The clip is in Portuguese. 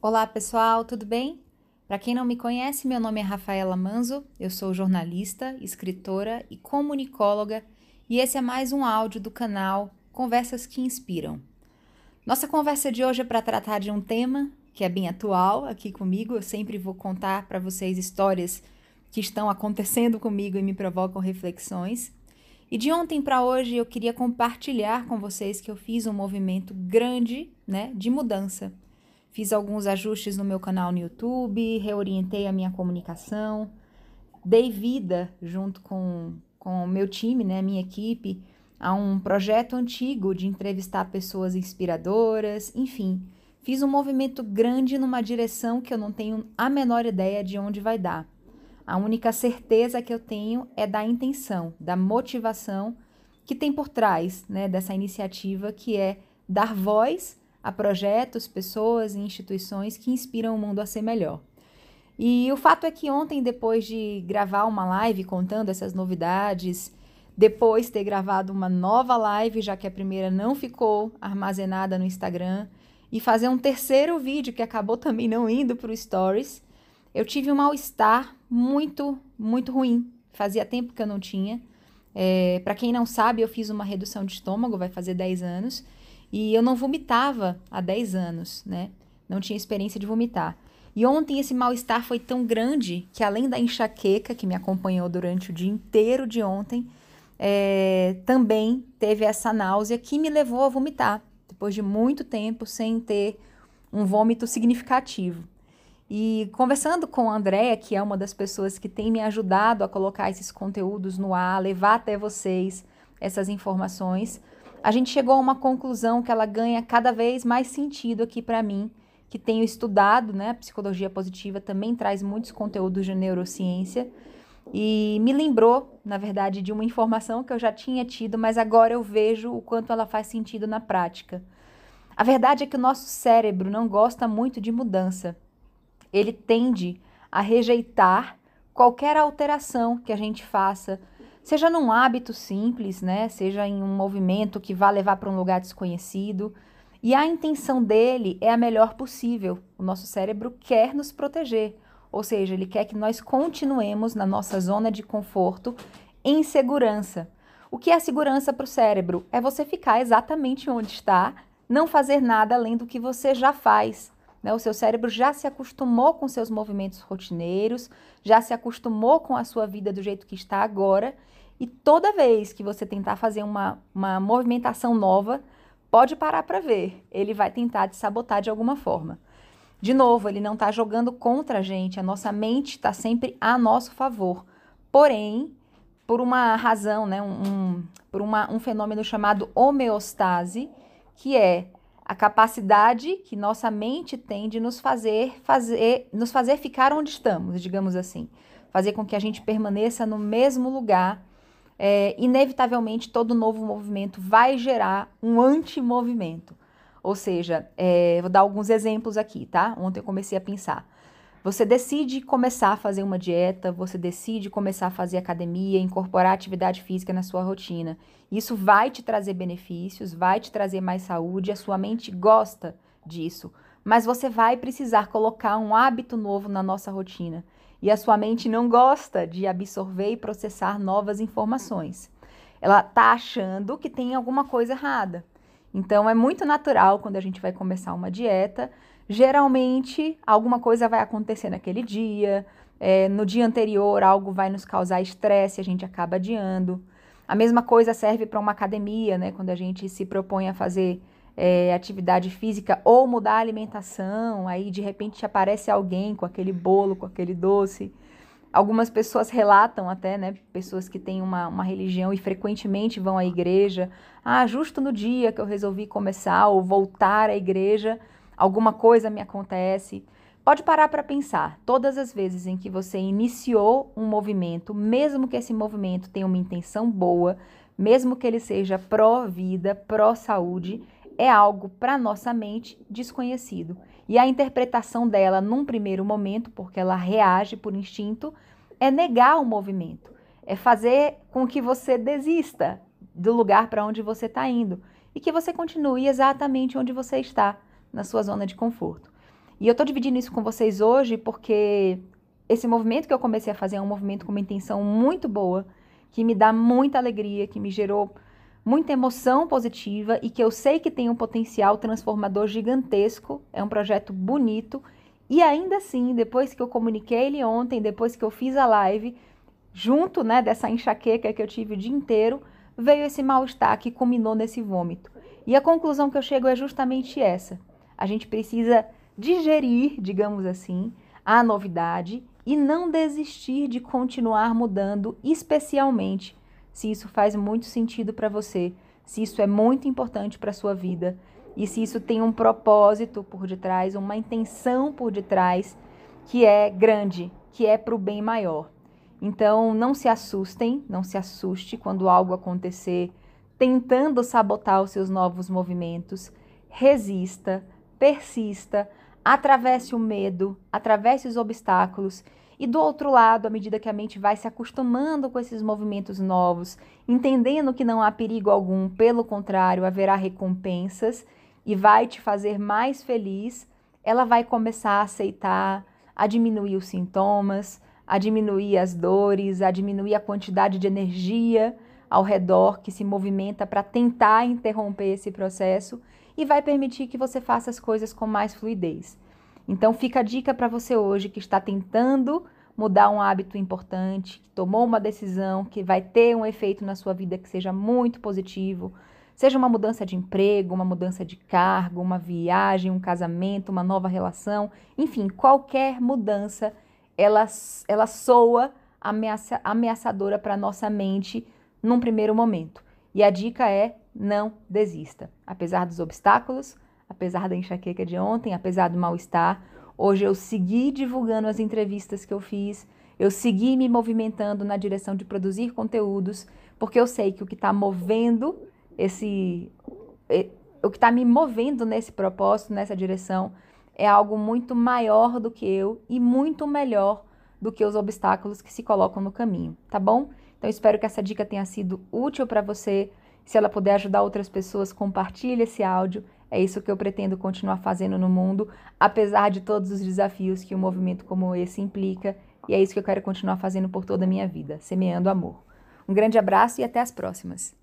Olá pessoal, tudo bem? Para quem não me conhece, meu nome é Rafaela Manzo, eu sou jornalista, escritora e comunicóloga e esse é mais um áudio do canal Conversas que Inspiram. Nossa conversa de hoje é para tratar de um tema que é bem atual aqui comigo. Eu sempre vou contar para vocês histórias que estão acontecendo comigo e me provocam reflexões. E de ontem para hoje eu queria compartilhar com vocês que eu fiz um movimento grande, né, de mudança Fiz alguns ajustes no meu canal no YouTube, reorientei a minha comunicação, dei vida junto com, com o meu time, né, minha equipe, a um projeto antigo de entrevistar pessoas inspiradoras, enfim, fiz um movimento grande numa direção que eu não tenho a menor ideia de onde vai dar. A única certeza que eu tenho é da intenção, da motivação que tem por trás né, dessa iniciativa, que é dar voz a projetos, pessoas e instituições que inspiram o mundo a ser melhor. E o fato é que ontem, depois de gravar uma live contando essas novidades, depois ter gravado uma nova live, já que a primeira não ficou armazenada no Instagram, e fazer um terceiro vídeo que acabou também não indo para o Stories, eu tive um mal-estar muito, muito ruim. Fazia tempo que eu não tinha. É, para quem não sabe, eu fiz uma redução de estômago, vai fazer 10 anos. E eu não vomitava há 10 anos, né? Não tinha experiência de vomitar. E ontem esse mal-estar foi tão grande que, além da enxaqueca que me acompanhou durante o dia inteiro de ontem, é, também teve essa náusea que me levou a vomitar, depois de muito tempo sem ter um vômito significativo. E conversando com a Andrea, que é uma das pessoas que tem me ajudado a colocar esses conteúdos no ar, levar até vocês essas informações, a gente chegou a uma conclusão que ela ganha cada vez mais sentido aqui para mim, que tenho estudado, né? A psicologia positiva também traz muitos conteúdos de neurociência e me lembrou, na verdade, de uma informação que eu já tinha tido, mas agora eu vejo o quanto ela faz sentido na prática. A verdade é que o nosso cérebro não gosta muito de mudança. Ele tende a rejeitar qualquer alteração que a gente faça Seja num hábito simples, né? Seja em um movimento que vá levar para um lugar desconhecido. E a intenção dele é a melhor possível. O nosso cérebro quer nos proteger, ou seja, ele quer que nós continuemos na nossa zona de conforto em segurança. O que é segurança para o cérebro? É você ficar exatamente onde está, não fazer nada além do que você já faz. Né? O seu cérebro já se acostumou com seus movimentos rotineiros, já se acostumou com a sua vida do jeito que está agora e toda vez que você tentar fazer uma, uma movimentação nova, pode parar para ver. Ele vai tentar te sabotar de alguma forma. De novo, ele não está jogando contra a gente, a nossa mente está sempre a nosso favor. Porém, por uma razão, né, um, um, por uma, um fenômeno chamado homeostase, que é a capacidade que nossa mente tem de nos fazer, fazer, nos fazer ficar onde estamos, digamos assim. Fazer com que a gente permaneça no mesmo lugar é, inevitavelmente todo novo movimento vai gerar um antimovimento. Ou seja, é, vou dar alguns exemplos aqui, tá? Ontem eu comecei a pensar. Você decide começar a fazer uma dieta, você decide começar a fazer academia, incorporar atividade física na sua rotina. Isso vai te trazer benefícios, vai te trazer mais saúde, a sua mente gosta disso. Mas você vai precisar colocar um hábito novo na nossa rotina e a sua mente não gosta de absorver e processar novas informações. Ela está achando que tem alguma coisa errada. Então é muito natural quando a gente vai começar uma dieta. Geralmente alguma coisa vai acontecer naquele dia, é, no dia anterior algo vai nos causar estresse, a gente acaba adiando. A mesma coisa serve para uma academia, né? Quando a gente se propõe a fazer é, atividade física ou mudar a alimentação, aí de repente aparece alguém com aquele bolo, com aquele doce. Algumas pessoas relatam até, né, pessoas que têm uma, uma religião e frequentemente vão à igreja. Ah, justo no dia que eu resolvi começar ou voltar à igreja, alguma coisa me acontece. Pode parar para pensar. Todas as vezes em que você iniciou um movimento, mesmo que esse movimento tenha uma intenção boa, mesmo que ele seja pró-vida, pró-saúde, é algo para nossa mente desconhecido. E a interpretação dela num primeiro momento, porque ela reage por instinto, é negar o movimento, é fazer com que você desista do lugar para onde você está indo e que você continue exatamente onde você está, na sua zona de conforto. E eu tô dividindo isso com vocês hoje porque esse movimento que eu comecei a fazer é um movimento com uma intenção muito boa, que me dá muita alegria, que me gerou muita emoção positiva e que eu sei que tem um potencial transformador gigantesco. É um projeto bonito. E ainda assim, depois que eu comuniquei ele ontem, depois que eu fiz a live, junto né, dessa enxaqueca que eu tive o dia inteiro, veio esse mal-estar que culminou nesse vômito. E a conclusão que eu chego é justamente essa. A gente precisa digerir, digamos assim, a novidade e não desistir de continuar mudando, especialmente se isso faz muito sentido para você, se isso é muito importante para sua vida e se isso tem um propósito por detrás, uma intenção por detrás que é grande, que é para o bem maior. Então, não se assustem, não se assuste quando algo acontecer tentando sabotar os seus novos movimentos. Resista, persista, atravesse o medo, atravesse os obstáculos e do outro lado, à medida que a mente vai se acostumando com esses movimentos novos, entendendo que não há perigo algum, pelo contrário, haverá recompensas e vai te fazer mais feliz, ela vai começar a aceitar, a diminuir os sintomas, a diminuir as dores, a diminuir a quantidade de energia ao redor que se movimenta para tentar interromper esse processo e vai permitir que você faça as coisas com mais fluidez. Então fica a dica para você hoje que está tentando mudar um hábito importante, que tomou uma decisão que vai ter um efeito na sua vida que seja muito positivo, seja uma mudança de emprego, uma mudança de cargo, uma viagem, um casamento, uma nova relação, enfim, qualquer mudança, ela, ela soa ameaça, ameaçadora para nossa mente num primeiro momento. E a dica é não desista. Apesar dos obstáculos, apesar da enxaqueca de ontem, apesar do mal-estar, hoje eu segui divulgando as entrevistas que eu fiz, eu segui me movimentando na direção de produzir conteúdos, porque eu sei que o que está movendo esse. O que está me movendo nesse propósito, nessa direção, é algo muito maior do que eu e muito melhor do que os obstáculos que se colocam no caminho, tá bom? Então espero que essa dica tenha sido útil para você. Se ela puder ajudar outras pessoas, compartilhe esse áudio. É isso que eu pretendo continuar fazendo no mundo, apesar de todos os desafios que um movimento como esse implica, e é isso que eu quero continuar fazendo por toda a minha vida, semeando amor. Um grande abraço e até as próximas.